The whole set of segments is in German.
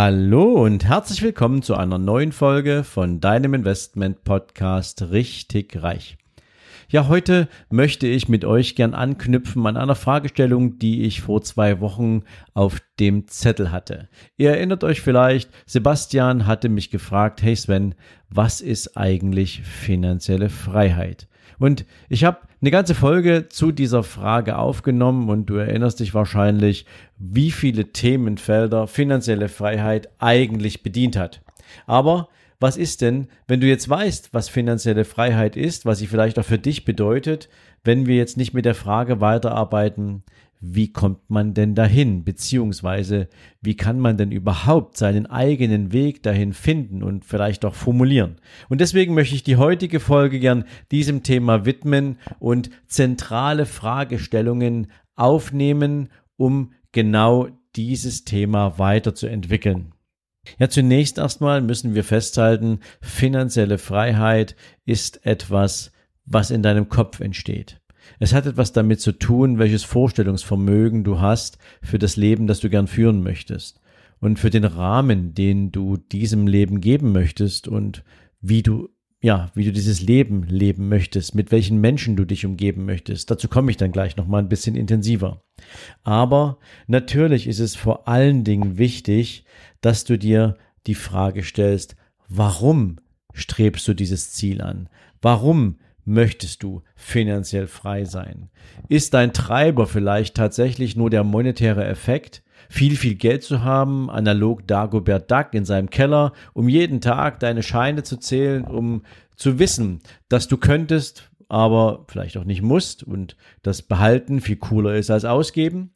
Hallo und herzlich willkommen zu einer neuen Folge von deinem Investment Podcast Richtig Reich. Ja, heute möchte ich mit euch gern anknüpfen an einer Fragestellung, die ich vor zwei Wochen auf dem Zettel hatte. Ihr erinnert euch vielleicht, Sebastian hatte mich gefragt, hey Sven, was ist eigentlich finanzielle Freiheit? Und ich habe eine ganze Folge zu dieser Frage aufgenommen und du erinnerst dich wahrscheinlich, wie viele Themenfelder finanzielle Freiheit eigentlich bedient hat. Aber was ist denn, wenn du jetzt weißt, was finanzielle Freiheit ist, was sie vielleicht auch für dich bedeutet, wenn wir jetzt nicht mit der Frage weiterarbeiten, wie kommt man denn dahin, beziehungsweise wie kann man denn überhaupt seinen eigenen Weg dahin finden und vielleicht auch formulieren. Und deswegen möchte ich die heutige Folge gern diesem Thema widmen und zentrale Fragestellungen aufnehmen, um genau dieses Thema weiterzuentwickeln. Ja, zunächst erstmal müssen wir festhalten, finanzielle Freiheit ist etwas, was in deinem Kopf entsteht. Es hat etwas damit zu tun, welches Vorstellungsvermögen du hast für das Leben, das du gern führen möchtest und für den Rahmen, den du diesem Leben geben möchtest und wie du ja, wie du dieses Leben leben möchtest, mit welchen Menschen du dich umgeben möchtest. Dazu komme ich dann gleich noch mal ein bisschen intensiver. Aber natürlich ist es vor allen Dingen wichtig, dass du dir die Frage stellst, warum strebst du dieses Ziel an? Warum möchtest du finanziell frei sein? Ist dein Treiber vielleicht tatsächlich nur der monetäre Effekt? Viel, viel Geld zu haben, analog Dagobert Duck in seinem Keller, um jeden Tag deine Scheine zu zählen, um zu wissen, dass du könntest, aber vielleicht auch nicht musst und das Behalten viel cooler ist als ausgeben?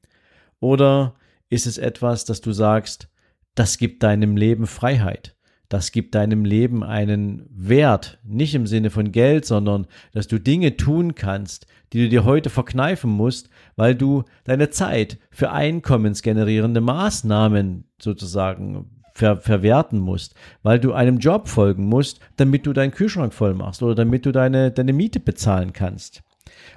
Oder ist es etwas, dass du sagst, das gibt deinem Leben Freiheit? Das gibt deinem Leben einen Wert, nicht im Sinne von Geld, sondern dass du Dinge tun kannst, die du dir heute verkneifen musst, weil du deine Zeit für einkommensgenerierende Maßnahmen sozusagen ver verwerten musst, weil du einem Job folgen musst, damit du deinen Kühlschrank voll machst oder damit du deine, deine Miete bezahlen kannst.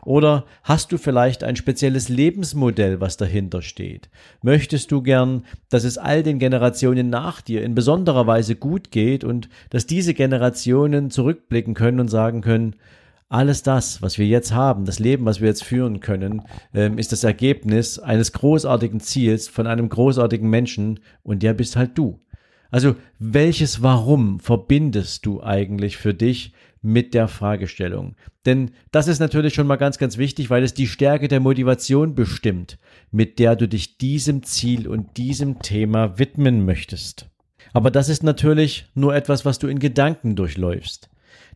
Oder hast du vielleicht ein spezielles Lebensmodell, was dahinter steht? Möchtest du gern, dass es all den Generationen nach dir in besonderer Weise gut geht und dass diese Generationen zurückblicken können und sagen können, alles das, was wir jetzt haben, das Leben, was wir jetzt führen können, ähm, ist das Ergebnis eines großartigen Ziels von einem großartigen Menschen und der bist halt du. Also welches Warum verbindest du eigentlich für dich mit der Fragestellung? Denn das ist natürlich schon mal ganz, ganz wichtig, weil es die Stärke der Motivation bestimmt, mit der du dich diesem Ziel und diesem Thema widmen möchtest. Aber das ist natürlich nur etwas, was du in Gedanken durchläufst.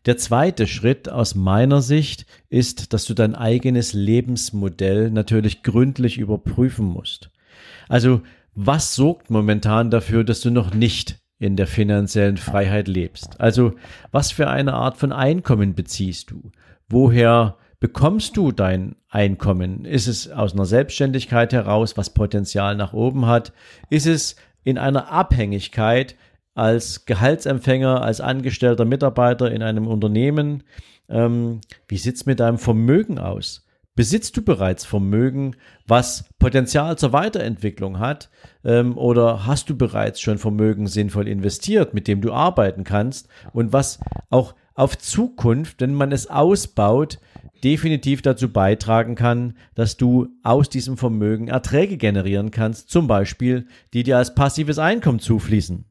Der zweite Schritt aus meiner Sicht ist, dass du dein eigenes Lebensmodell natürlich gründlich überprüfen musst. Also was sorgt momentan dafür, dass du noch nicht in der finanziellen Freiheit lebst? Also, was für eine Art von Einkommen beziehst du? Woher bekommst du dein Einkommen? Ist es aus einer Selbstständigkeit heraus, was Potenzial nach oben hat? Ist es in einer Abhängigkeit als Gehaltsempfänger, als angestellter Mitarbeiter in einem Unternehmen? Ähm, wie sieht's mit deinem Vermögen aus? Besitzt du bereits Vermögen, was Potenzial zur Weiterentwicklung hat? Ähm, oder hast du bereits schon Vermögen sinnvoll investiert, mit dem du arbeiten kannst und was auch auf Zukunft, wenn man es ausbaut, definitiv dazu beitragen kann, dass du aus diesem Vermögen Erträge generieren kannst, zum Beispiel, die dir als passives Einkommen zufließen.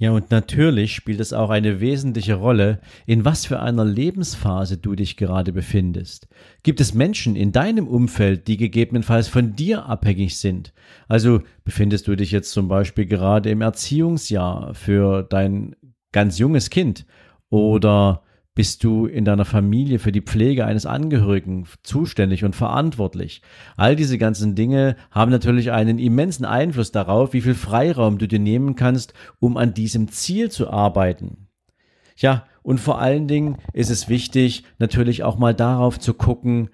Ja, und natürlich spielt es auch eine wesentliche Rolle, in was für einer Lebensphase du dich gerade befindest. Gibt es Menschen in deinem Umfeld, die gegebenenfalls von dir abhängig sind? Also befindest du dich jetzt zum Beispiel gerade im Erziehungsjahr für dein ganz junges Kind oder bist du in deiner Familie für die Pflege eines Angehörigen zuständig und verantwortlich? All diese ganzen Dinge haben natürlich einen immensen Einfluss darauf, wie viel Freiraum du dir nehmen kannst, um an diesem Ziel zu arbeiten. Ja, Und vor allen Dingen ist es wichtig, natürlich auch mal darauf zu gucken,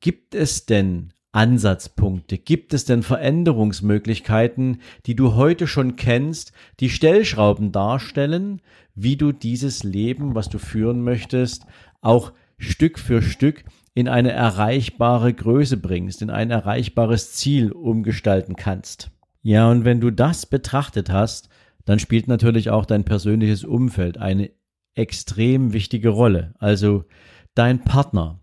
gibt es denn Ansatzpunkte? Gibt es denn Veränderungsmöglichkeiten, die du heute schon kennst, die Stellschrauben darstellen, wie du dieses Leben, was du führen möchtest, auch Stück für Stück in eine erreichbare Größe bringst, in ein erreichbares Ziel umgestalten kannst? Ja, und wenn du das betrachtet hast, dann spielt natürlich auch dein persönliches Umfeld eine extrem wichtige Rolle. Also dein Partner,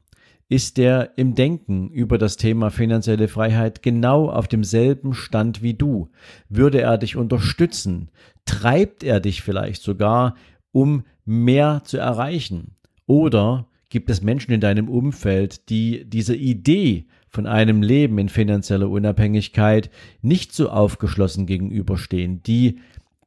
ist der im Denken über das Thema finanzielle Freiheit genau auf demselben Stand wie du? Würde er dich unterstützen? Treibt er dich vielleicht sogar, um mehr zu erreichen? Oder gibt es Menschen in deinem Umfeld, die dieser Idee von einem Leben in finanzieller Unabhängigkeit nicht so aufgeschlossen gegenüberstehen, die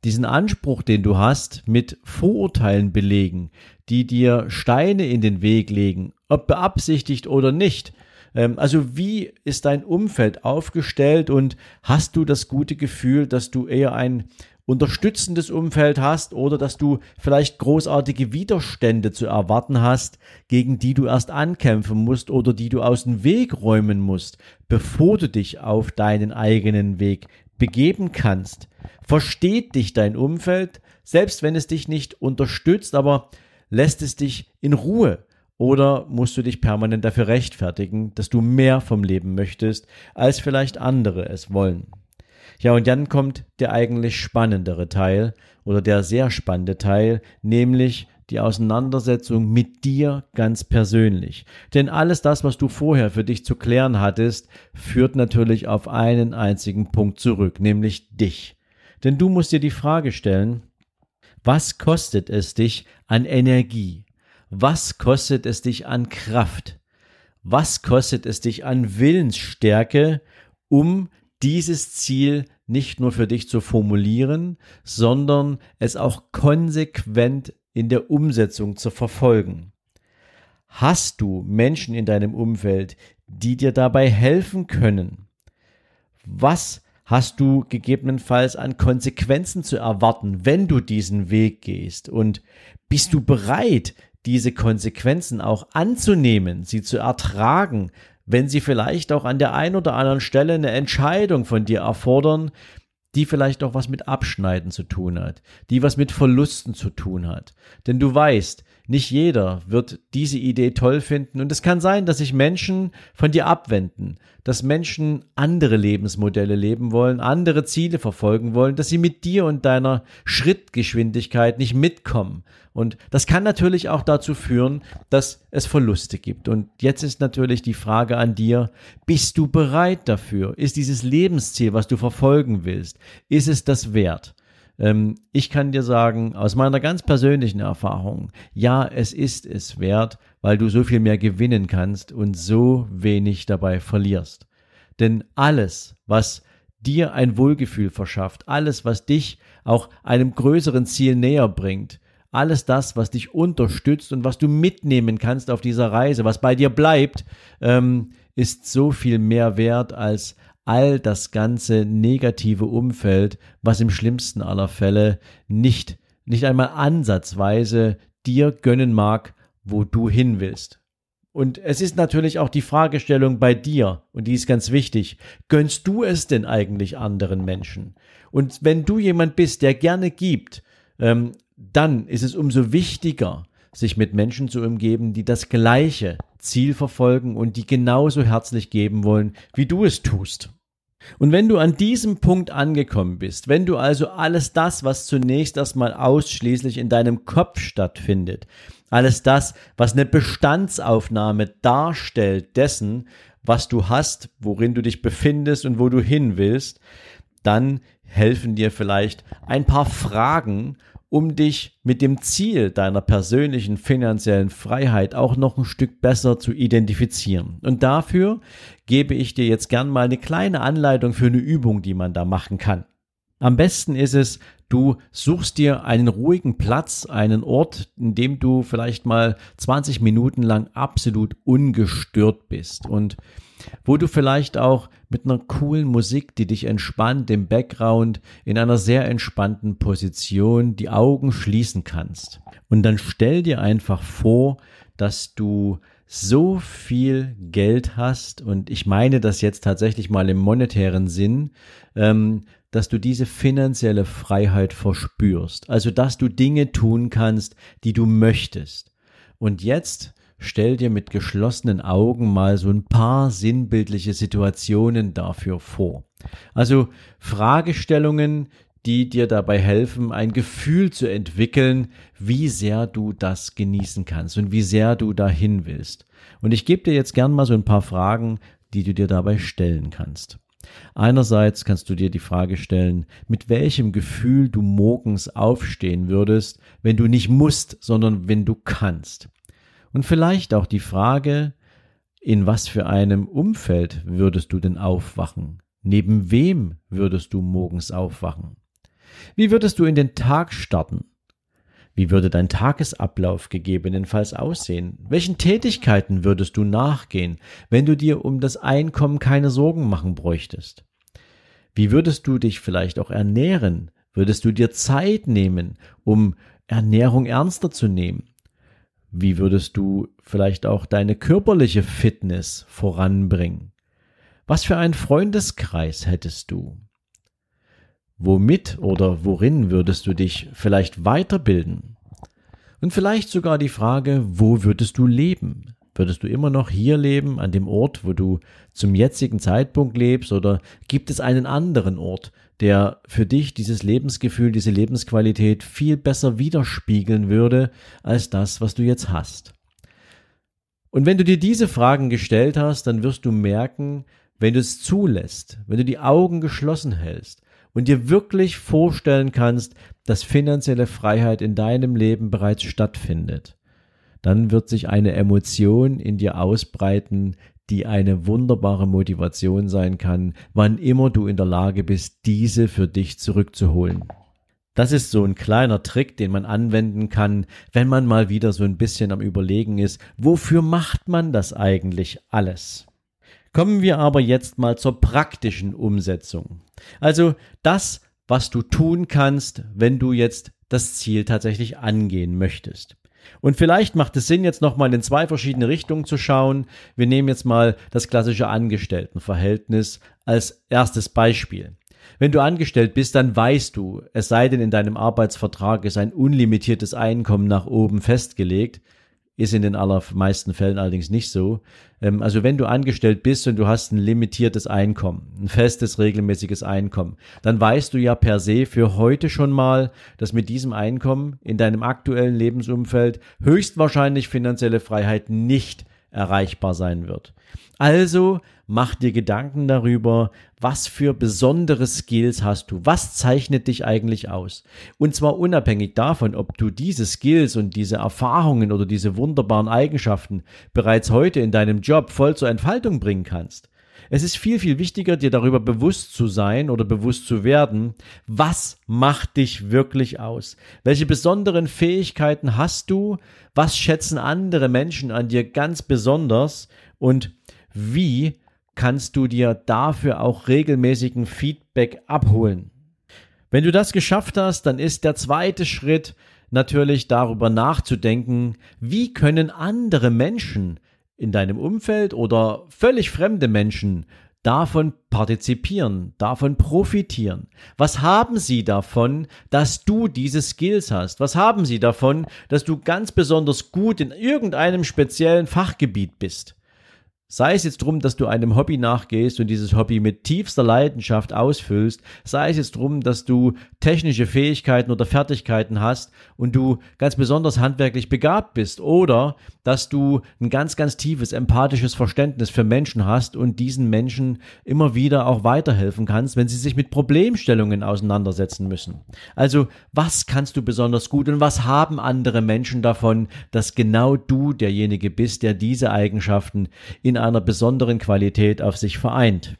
diesen Anspruch, den du hast, mit Vorurteilen belegen, die dir Steine in den Weg legen, ob beabsichtigt oder nicht. Ähm, also wie ist dein Umfeld aufgestellt und hast du das gute Gefühl, dass du eher ein unterstützendes Umfeld hast oder dass du vielleicht großartige Widerstände zu erwarten hast, gegen die du erst ankämpfen musst oder die du aus dem Weg räumen musst, bevor du dich auf deinen eigenen Weg begeben kannst. Versteht dich dein Umfeld, selbst wenn es dich nicht unterstützt, aber lässt es dich in Ruhe? Oder musst du dich permanent dafür rechtfertigen, dass du mehr vom Leben möchtest, als vielleicht andere es wollen? Ja, und dann kommt der eigentlich spannendere Teil oder der sehr spannende Teil, nämlich die Auseinandersetzung mit dir ganz persönlich. Denn alles das, was du vorher für dich zu klären hattest, führt natürlich auf einen einzigen Punkt zurück, nämlich dich. Denn du musst dir die Frage stellen, was kostet es dich an Energie? Was kostet es dich an Kraft? Was kostet es dich an Willensstärke, um dieses Ziel nicht nur für dich zu formulieren, sondern es auch konsequent in der Umsetzung zu verfolgen. Hast du Menschen in deinem Umfeld, die dir dabei helfen können? Was hast du gegebenenfalls an Konsequenzen zu erwarten, wenn du diesen Weg gehst? Und bist du bereit, diese Konsequenzen auch anzunehmen, sie zu ertragen, wenn sie vielleicht auch an der einen oder anderen Stelle eine Entscheidung von dir erfordern, die vielleicht auch was mit Abschneiden zu tun hat, die was mit Verlusten zu tun hat. Denn du weißt, nicht jeder wird diese Idee toll finden und es kann sein, dass sich Menschen von dir abwenden, dass Menschen andere Lebensmodelle leben wollen, andere Ziele verfolgen wollen, dass sie mit dir und deiner Schrittgeschwindigkeit nicht mitkommen. Und das kann natürlich auch dazu führen, dass es Verluste gibt. Und jetzt ist natürlich die Frage an dir, bist du bereit dafür? Ist dieses Lebensziel, was du verfolgen willst, ist es das wert? Ähm, ich kann dir sagen, aus meiner ganz persönlichen Erfahrung, ja, es ist es wert, weil du so viel mehr gewinnen kannst und so wenig dabei verlierst. Denn alles, was dir ein Wohlgefühl verschafft, alles, was dich auch einem größeren Ziel näher bringt, alles das, was dich unterstützt und was du mitnehmen kannst auf dieser Reise, was bei dir bleibt, ähm, ist so viel mehr wert als all das ganze negative Umfeld, was im schlimmsten aller Fälle nicht, nicht einmal ansatzweise dir gönnen mag, wo du hin willst. Und es ist natürlich auch die Fragestellung bei dir, und die ist ganz wichtig, gönnst du es denn eigentlich anderen Menschen? Und wenn du jemand bist, der gerne gibt, ähm, dann ist es umso wichtiger, sich mit Menschen zu umgeben, die das gleiche Ziel verfolgen und die genauso herzlich geben wollen, wie du es tust. Und wenn du an diesem Punkt angekommen bist, wenn du also alles das, was zunächst erstmal ausschließlich in deinem Kopf stattfindet, alles das, was eine Bestandsaufnahme darstellt dessen, was du hast, worin du dich befindest und wo du hin willst, dann helfen dir vielleicht ein paar Fragen, um dich mit dem Ziel deiner persönlichen finanziellen Freiheit auch noch ein Stück besser zu identifizieren. Und dafür gebe ich dir jetzt gern mal eine kleine Anleitung für eine Übung, die man da machen kann. Am besten ist es, du suchst dir einen ruhigen Platz, einen Ort, in dem du vielleicht mal 20 Minuten lang absolut ungestört bist. Und wo du vielleicht auch mit einer coolen Musik, die dich entspannt im Background in einer sehr entspannten Position die Augen schließen kannst. Und dann stell dir einfach vor, dass du so viel Geld hast, und ich meine das jetzt tatsächlich mal im monetären Sinn, ähm, dass du diese finanzielle Freiheit verspürst. Also, dass du Dinge tun kannst, die du möchtest. Und jetzt stell dir mit geschlossenen Augen mal so ein paar sinnbildliche Situationen dafür vor. Also Fragestellungen, die dir dabei helfen, ein Gefühl zu entwickeln, wie sehr du das genießen kannst und wie sehr du dahin willst. Und ich gebe dir jetzt gern mal so ein paar Fragen, die du dir dabei stellen kannst. Einerseits kannst du dir die Frage stellen, mit welchem Gefühl du morgens aufstehen würdest, wenn du nicht musst, sondern wenn du kannst. Und vielleicht auch die Frage, in was für einem Umfeld würdest du denn aufwachen? Neben wem würdest du morgens aufwachen? Wie würdest du in den Tag starten? Wie würde dein Tagesablauf gegebenenfalls aussehen? Welchen Tätigkeiten würdest du nachgehen, wenn du dir um das Einkommen keine Sorgen machen bräuchtest? Wie würdest du dich vielleicht auch ernähren? Würdest du dir Zeit nehmen, um Ernährung ernster zu nehmen? Wie würdest du vielleicht auch deine körperliche Fitness voranbringen? Was für einen Freundeskreis hättest du? Womit oder worin würdest du dich vielleicht weiterbilden? Und vielleicht sogar die Frage, wo würdest du leben? Würdest du immer noch hier leben, an dem Ort, wo du zum jetzigen Zeitpunkt lebst, oder gibt es einen anderen Ort, der für dich dieses Lebensgefühl, diese Lebensqualität viel besser widerspiegeln würde als das, was du jetzt hast? Und wenn du dir diese Fragen gestellt hast, dann wirst du merken, wenn du es zulässt, wenn du die Augen geschlossen hältst, und dir wirklich vorstellen kannst, dass finanzielle Freiheit in deinem Leben bereits stattfindet, dann wird sich eine Emotion in dir ausbreiten, die eine wunderbare Motivation sein kann, wann immer du in der Lage bist, diese für dich zurückzuholen. Das ist so ein kleiner Trick, den man anwenden kann, wenn man mal wieder so ein bisschen am Überlegen ist, wofür macht man das eigentlich alles? Kommen wir aber jetzt mal zur praktischen Umsetzung. Also das, was du tun kannst, wenn du jetzt das Ziel tatsächlich angehen möchtest. Und vielleicht macht es Sinn, jetzt nochmal in zwei verschiedene Richtungen zu schauen. Wir nehmen jetzt mal das klassische Angestelltenverhältnis als erstes Beispiel. Wenn du angestellt bist, dann weißt du, es sei denn in deinem Arbeitsvertrag ist ein unlimitiertes Einkommen nach oben festgelegt, ist in den allermeisten Fällen allerdings nicht so. Ähm, also wenn du angestellt bist und du hast ein limitiertes Einkommen, ein festes, regelmäßiges Einkommen, dann weißt du ja per se für heute schon mal, dass mit diesem Einkommen in deinem aktuellen Lebensumfeld höchstwahrscheinlich finanzielle Freiheit nicht erreichbar sein wird. Also mach dir Gedanken darüber, was für besondere Skills hast du, was zeichnet dich eigentlich aus. Und zwar unabhängig davon, ob du diese Skills und diese Erfahrungen oder diese wunderbaren Eigenschaften bereits heute in deinem Job voll zur Entfaltung bringen kannst. Es ist viel, viel wichtiger, dir darüber bewusst zu sein oder bewusst zu werden, was macht dich wirklich aus? Welche besonderen Fähigkeiten hast du? Was schätzen andere Menschen an dir ganz besonders? Und wie kannst du dir dafür auch regelmäßigen Feedback abholen. Wenn du das geschafft hast, dann ist der zweite Schritt natürlich darüber nachzudenken, wie können andere Menschen in deinem Umfeld oder völlig fremde Menschen davon partizipieren, davon profitieren? Was haben sie davon, dass du diese Skills hast? Was haben sie davon, dass du ganz besonders gut in irgendeinem speziellen Fachgebiet bist? Sei es jetzt drum, dass du einem Hobby nachgehst und dieses Hobby mit tiefster Leidenschaft ausfüllst, sei es jetzt drum, dass du technische Fähigkeiten oder Fertigkeiten hast und du ganz besonders handwerklich begabt bist oder dass du ein ganz, ganz tiefes empathisches Verständnis für Menschen hast und diesen Menschen immer wieder auch weiterhelfen kannst, wenn sie sich mit Problemstellungen auseinandersetzen müssen. Also, was kannst du besonders gut und was haben andere Menschen davon, dass genau du derjenige bist, der diese Eigenschaften in in einer besonderen Qualität auf sich vereint.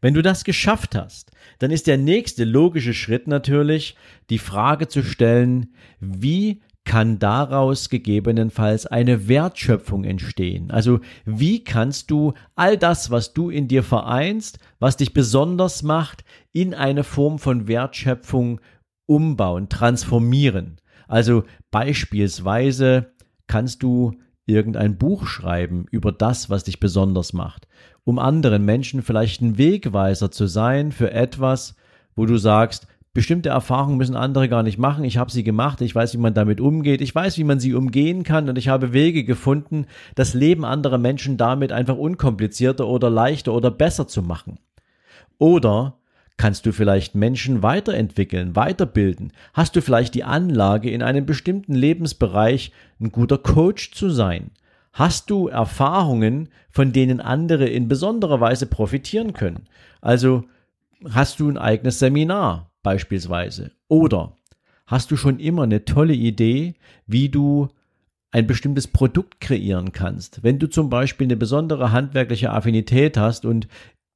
Wenn du das geschafft hast, dann ist der nächste logische Schritt natürlich, die Frage zu stellen, wie kann daraus gegebenenfalls eine Wertschöpfung entstehen. Also wie kannst du all das, was du in dir vereinst, was dich besonders macht, in eine Form von Wertschöpfung umbauen, transformieren. Also beispielsweise kannst du irgendein Buch schreiben über das, was dich besonders macht, um anderen Menschen vielleicht ein Wegweiser zu sein für etwas, wo du sagst, Bestimmte Erfahrungen müssen andere gar nicht machen. Ich habe sie gemacht. Ich weiß, wie man damit umgeht. Ich weiß, wie man sie umgehen kann. Und ich habe Wege gefunden, das Leben anderer Menschen damit einfach unkomplizierter oder leichter oder besser zu machen. Oder kannst du vielleicht Menschen weiterentwickeln, weiterbilden? Hast du vielleicht die Anlage, in einem bestimmten Lebensbereich ein guter Coach zu sein? Hast du Erfahrungen, von denen andere in besonderer Weise profitieren können? Also hast du ein eigenes Seminar? beispielsweise? Oder hast du schon immer eine tolle Idee, wie du ein bestimmtes Produkt kreieren kannst? Wenn du zum Beispiel eine besondere handwerkliche Affinität hast und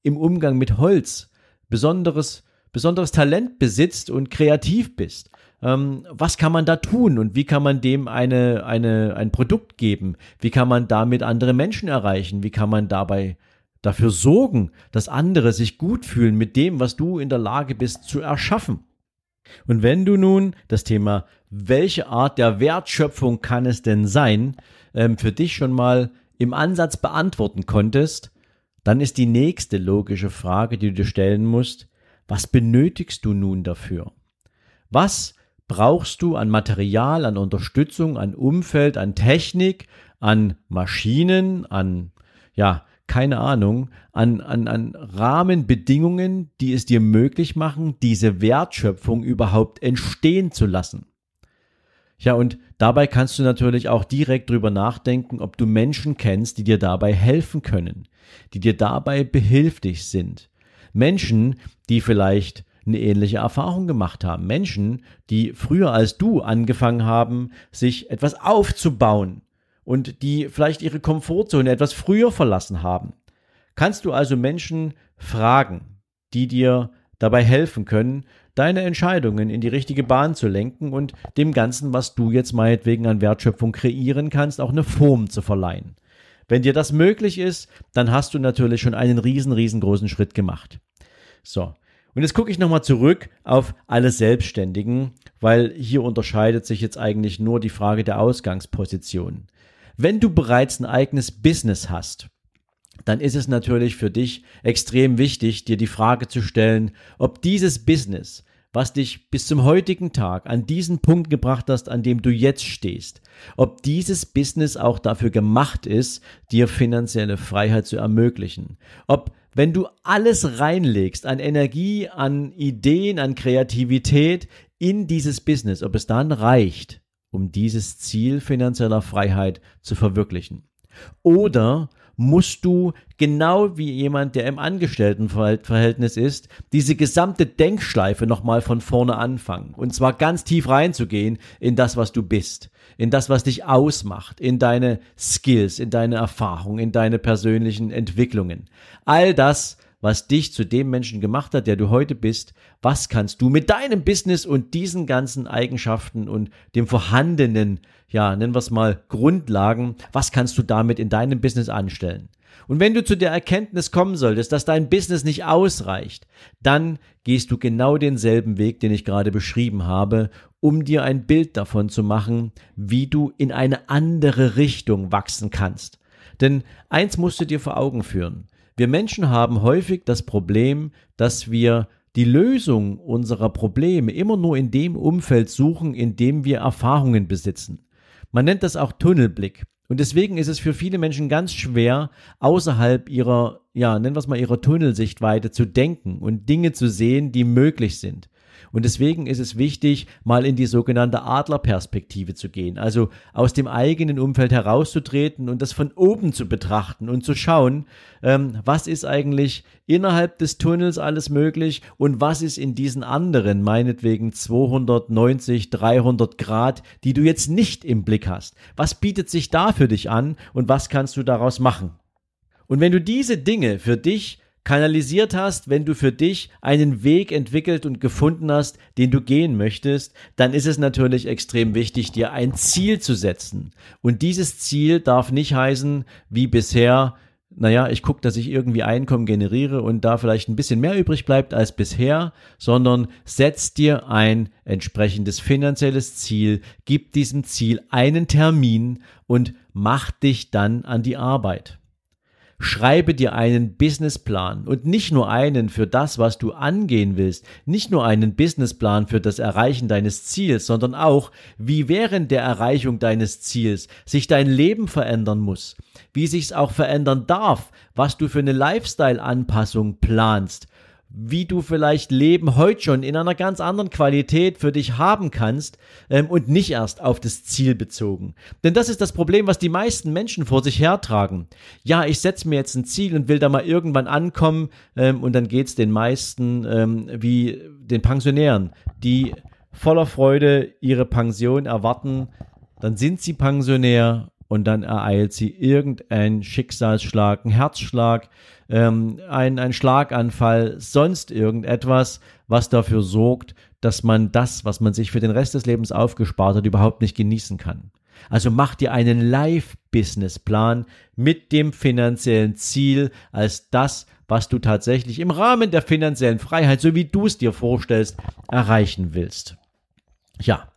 im Umgang mit Holz besonderes, besonderes Talent besitzt und kreativ bist, ähm, was kann man da tun und wie kann man dem eine, eine, ein Produkt geben? Wie kann man damit andere Menschen erreichen? Wie kann man dabei dafür sorgen, dass andere sich gut fühlen mit dem, was du in der Lage bist zu erschaffen. Und wenn du nun das Thema, welche Art der Wertschöpfung kann es denn sein, ähm, für dich schon mal im Ansatz beantworten konntest, dann ist die nächste logische Frage, die du dir stellen musst, was benötigst du nun dafür? Was brauchst du an Material, an Unterstützung, an Umfeld, an Technik, an Maschinen, an ja, keine Ahnung, an, an, an Rahmenbedingungen, die es dir möglich machen, diese Wertschöpfung überhaupt entstehen zu lassen. Ja, und dabei kannst du natürlich auch direkt drüber nachdenken, ob du Menschen kennst, die dir dabei helfen können, die dir dabei behilflich sind. Menschen, die vielleicht eine ähnliche Erfahrung gemacht haben. Menschen, die früher als du angefangen haben, sich etwas aufzubauen, und die vielleicht ihre Komfortzone etwas früher verlassen haben. Kannst du also Menschen fragen, die dir dabei helfen können, deine Entscheidungen in die richtige Bahn zu lenken und dem Ganzen, was du jetzt meinetwegen an Wertschöpfung kreieren kannst, auch eine Form zu verleihen. Wenn dir das möglich ist, dann hast du natürlich schon einen riesen, riesengroßen Schritt gemacht. So. Und jetzt gucke ich nochmal zurück auf alle Selbstständigen, weil hier unterscheidet sich jetzt eigentlich nur die Frage der Ausgangsposition. Wenn du bereits ein eigenes Business hast, dann ist es natürlich für dich extrem wichtig, dir die Frage zu stellen, ob dieses Business, was dich bis zum heutigen Tag an diesen Punkt gebracht hast, an dem du jetzt stehst, ob dieses Business auch dafür gemacht ist, dir finanzielle Freiheit zu ermöglichen. Ob wenn du alles reinlegst an Energie, an Ideen, an Kreativität in dieses Business, ob es dann reicht, um dieses Ziel finanzieller Freiheit zu verwirklichen? Oder musst du genau wie jemand, der im Angestelltenverhältnis ist, diese gesamte Denkschleife nochmal von vorne anfangen. Und zwar ganz tief reinzugehen in das, was du bist, in das, was dich ausmacht, in deine Skills, in deine Erfahrungen, in deine persönlichen Entwicklungen. All das, was dich zu dem Menschen gemacht hat, der du heute bist. Was kannst du mit deinem Business und diesen ganzen Eigenschaften und dem vorhandenen, ja, nennen wir es mal Grundlagen, was kannst du damit in deinem Business anstellen? Und wenn du zu der Erkenntnis kommen solltest, dass dein Business nicht ausreicht, dann gehst du genau denselben Weg, den ich gerade beschrieben habe, um dir ein Bild davon zu machen, wie du in eine andere Richtung wachsen kannst. Denn eins musst du dir vor Augen führen. Wir Menschen haben häufig das Problem, dass wir die Lösung unserer Probleme immer nur in dem Umfeld suchen, in dem wir Erfahrungen besitzen. Man nennt das auch Tunnelblick. Und deswegen ist es für viele Menschen ganz schwer, außerhalb ihrer, ja, nennen wir es mal ihrer Tunnelsichtweite zu denken und Dinge zu sehen, die möglich sind. Und deswegen ist es wichtig, mal in die sogenannte Adlerperspektive zu gehen, also aus dem eigenen Umfeld herauszutreten und das von oben zu betrachten und zu schauen, ähm, was ist eigentlich innerhalb des Tunnels alles möglich und was ist in diesen anderen, meinetwegen 290, 300 Grad, die du jetzt nicht im Blick hast. Was bietet sich da für dich an und was kannst du daraus machen? Und wenn du diese Dinge für dich kanalisiert hast, wenn du für dich einen Weg entwickelt und gefunden hast, den du gehen möchtest, dann ist es natürlich extrem wichtig, dir ein Ziel zu setzen. Und dieses Ziel darf nicht heißen, wie bisher, naja, ich gucke, dass ich irgendwie Einkommen generiere und da vielleicht ein bisschen mehr übrig bleibt als bisher, sondern setz dir ein entsprechendes finanzielles Ziel, gib diesem Ziel einen Termin und mach dich dann an die Arbeit. Schreibe dir einen Businessplan und nicht nur einen für das, was du angehen willst, nicht nur einen Businessplan für das Erreichen deines Ziels, sondern auch, wie während der Erreichung deines Ziels sich dein Leben verändern muss, wie sich's auch verändern darf, was du für eine Lifestyle-Anpassung planst, wie du vielleicht Leben heute schon in einer ganz anderen Qualität für dich haben kannst ähm, und nicht erst auf das Ziel bezogen. Denn das ist das Problem, was die meisten Menschen vor sich hertragen. Ja, ich setze mir jetzt ein Ziel und will da mal irgendwann ankommen ähm, und dann geht's den meisten ähm, wie den Pensionären, die voller Freude ihre Pension erwarten. Dann sind sie Pensionär und dann ereilt sie irgendein Schicksalsschlag, ein Herzschlag, ähm, ein, ein Schlaganfall, sonst irgendetwas, was dafür sorgt, dass man das, was man sich für den Rest des Lebens aufgespart hat, überhaupt nicht genießen kann. Also mach dir einen Live-Business-Plan mit dem finanziellen Ziel als das, was du tatsächlich im Rahmen der finanziellen Freiheit, so wie du es dir vorstellst, erreichen willst. Ja,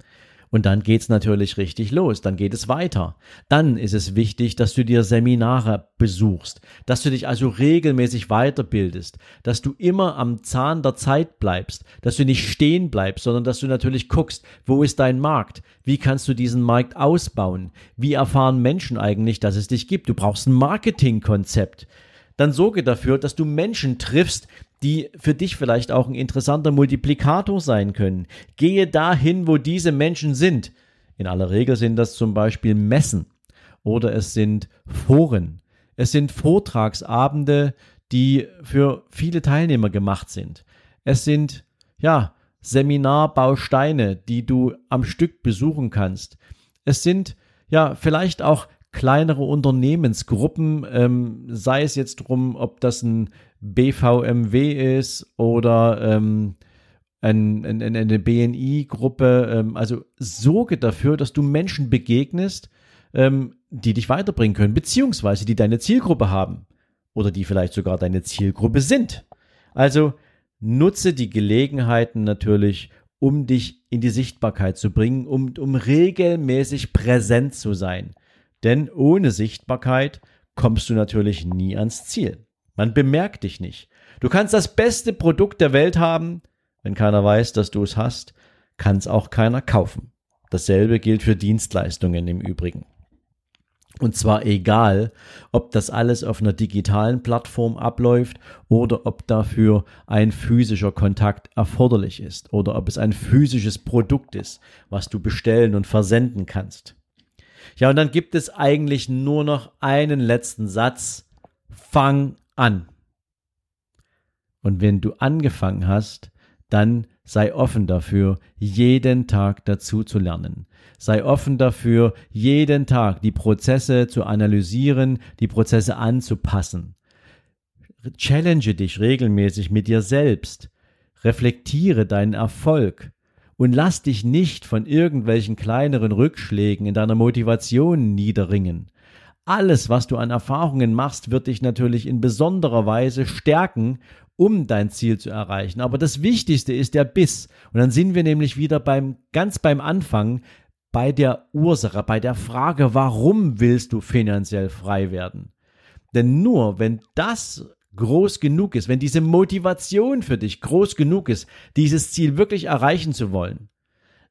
und dann geht's natürlich richtig los, dann geht es weiter. Dann ist es wichtig, dass du dir Seminare besuchst, dass du dich also regelmäßig weiterbildest, dass du immer am Zahn der Zeit bleibst, dass du nicht stehen bleibst, sondern dass du natürlich guckst, wo ist dein Markt? Wie kannst du diesen Markt ausbauen? Wie erfahren Menschen eigentlich, dass es dich gibt? Du brauchst ein Marketingkonzept dann sorge dafür, dass du Menschen triffst, die für dich vielleicht auch ein interessanter Multiplikator sein können. Gehe dahin, wo diese Menschen sind. In aller Regel sind das zum Beispiel Messen oder es sind Foren. Es sind Vortragsabende, die für viele Teilnehmer gemacht sind. Es sind, ja, Seminarbausteine, die du am Stück besuchen kannst. Es sind, ja, vielleicht auch kleinere Unternehmensgruppen, ähm, sei es jetzt drum, ob das ein BVMW ist oder ähm, ein, ein, eine BNI-Gruppe. Ähm, also sorge dafür, dass du Menschen begegnest, ähm, die dich weiterbringen können, beziehungsweise die deine Zielgruppe haben oder die vielleicht sogar deine Zielgruppe sind. Also nutze die Gelegenheiten natürlich, um dich in die Sichtbarkeit zu bringen, um, um regelmäßig präsent zu sein. Denn ohne Sichtbarkeit kommst du natürlich nie ans Ziel. Man bemerkt dich nicht. Du kannst das beste Produkt der Welt haben, wenn keiner weiß, dass du es hast, kann es auch keiner kaufen. Dasselbe gilt für Dienstleistungen im Übrigen. Und zwar egal, ob das alles auf einer digitalen Plattform abläuft oder ob dafür ein physischer Kontakt erforderlich ist oder ob es ein physisches Produkt ist, was du bestellen und versenden kannst. Ja, und dann gibt es eigentlich nur noch einen letzten Satz. Fang an. Und wenn du angefangen hast, dann sei offen dafür, jeden Tag dazu zu lernen. Sei offen dafür, jeden Tag die Prozesse zu analysieren, die Prozesse anzupassen. Challenge dich regelmäßig mit dir selbst. Reflektiere deinen Erfolg und lass dich nicht von irgendwelchen kleineren Rückschlägen in deiner Motivation niederringen. Alles, was du an Erfahrungen machst, wird dich natürlich in besonderer Weise stärken, um dein Ziel zu erreichen. Aber das Wichtigste ist der Biss. Und dann sind wir nämlich wieder beim, ganz beim Anfang, bei der Ursache, bei der Frage, warum willst du finanziell frei werden? Denn nur wenn das groß genug ist, wenn diese Motivation für dich groß genug ist, dieses Ziel wirklich erreichen zu wollen,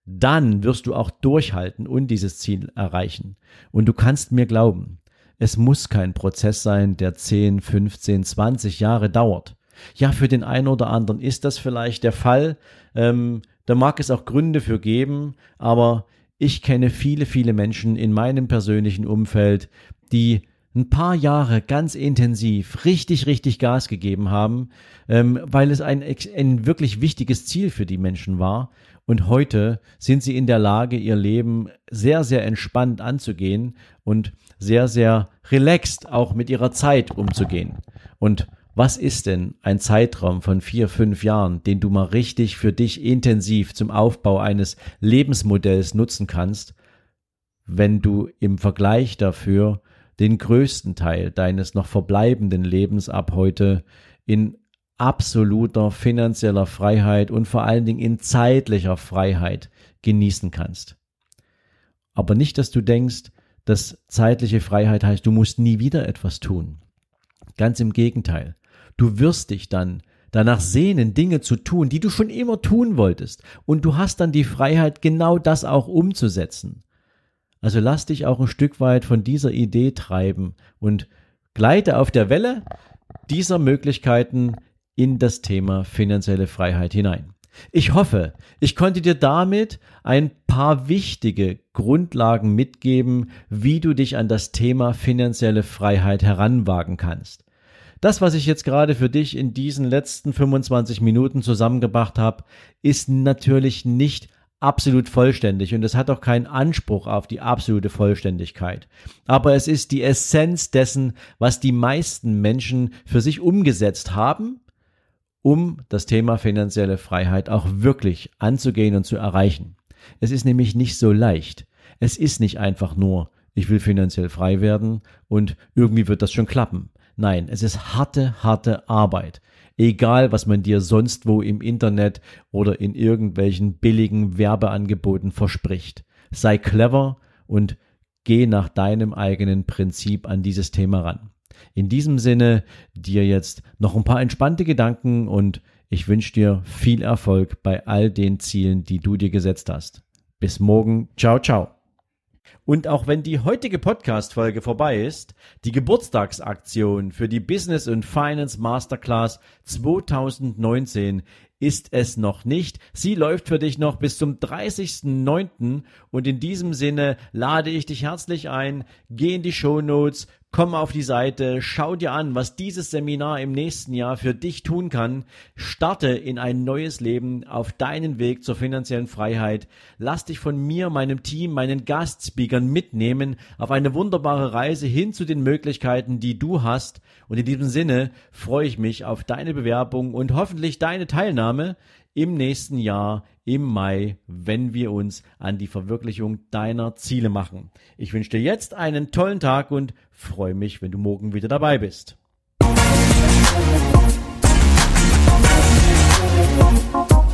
dann wirst du auch durchhalten und dieses Ziel erreichen. Und du kannst mir glauben, es muss kein Prozess sein, der 10, 15, 20 Jahre dauert. Ja, für den einen oder anderen ist das vielleicht der Fall. Ähm, da mag es auch Gründe für geben, aber ich kenne viele, viele Menschen in meinem persönlichen Umfeld, die ein paar Jahre ganz intensiv richtig, richtig Gas gegeben haben, ähm, weil es ein, ein wirklich wichtiges Ziel für die Menschen war. Und heute sind sie in der Lage, ihr Leben sehr, sehr entspannt anzugehen und sehr, sehr relaxed auch mit ihrer Zeit umzugehen. Und Was ist denn ein Zeitraum von vier, fünf Jahren, den du mal richtig für dich intensiv zum Aufbau eines Lebensmodells nutzen kannst, wenn du im Vergleich dafür den größten Teil deines noch verbleibenden Lebens ab heute in absoluter finanzieller Freiheit und vor allen Dingen in zeitlicher Freiheit genießen kannst. Aber nicht, dass du denkst, dass zeitliche Freiheit heißt, du musst nie wieder etwas tun. Ganz im Gegenteil. Du wirst dich dann danach sehnen, Dinge zu tun, die du schon immer tun wolltest. Und du hast dann die Freiheit, genau das auch umzusetzen. Also lass dich auch ein Stück weit von dieser Idee treiben und gleite auf der Welle dieser Möglichkeiten in das Thema finanzielle Freiheit hinein. Ich hoffe, ich konnte dir damit ein paar wichtige Grundlagen mitgeben, wie du dich an das Thema finanzielle Freiheit heranwagen kannst. Das, was ich jetzt gerade für dich in diesen letzten 25 Minuten zusammengebracht habe, ist natürlich nicht absolut vollständig und es hat auch keinen Anspruch auf die absolute Vollständigkeit. Aber es ist die Essenz dessen, was die meisten Menschen für sich umgesetzt haben, um das Thema finanzielle Freiheit auch wirklich anzugehen und zu erreichen. Es ist nämlich nicht so leicht. Es ist nicht einfach nur, ich will finanziell frei werden und irgendwie wird das schon klappen. Nein, es ist harte, harte Arbeit. Egal, was man dir sonst wo im Internet oder in irgendwelchen billigen Werbeangeboten verspricht. Sei clever und geh nach deinem eigenen Prinzip an dieses Thema ran. In diesem Sinne dir jetzt noch ein paar entspannte Gedanken und ich wünsche dir viel Erfolg bei all den Zielen, die du dir gesetzt hast. Bis morgen. Ciao, ciao. Und auch wenn die heutige Podcast-Folge vorbei ist, die Geburtstagsaktion für die Business und Finance Masterclass 2019 ist es noch nicht. Sie läuft für dich noch bis zum 30.09. Und in diesem Sinne lade ich dich herzlich ein. Geh in die Show Notes, Komm auf die Seite, schau dir an, was dieses Seminar im nächsten Jahr für dich tun kann. Starte in ein neues Leben auf deinen Weg zur finanziellen Freiheit. Lass dich von mir, meinem Team, meinen Gastspeakern mitnehmen auf eine wunderbare Reise hin zu den Möglichkeiten, die du hast. Und in diesem Sinne freue ich mich auf deine Bewerbung und hoffentlich deine Teilnahme im nächsten Jahr im Mai, wenn wir uns an die Verwirklichung deiner Ziele machen. Ich wünsche dir jetzt einen tollen Tag und freue mich, wenn du morgen wieder dabei bist. Musik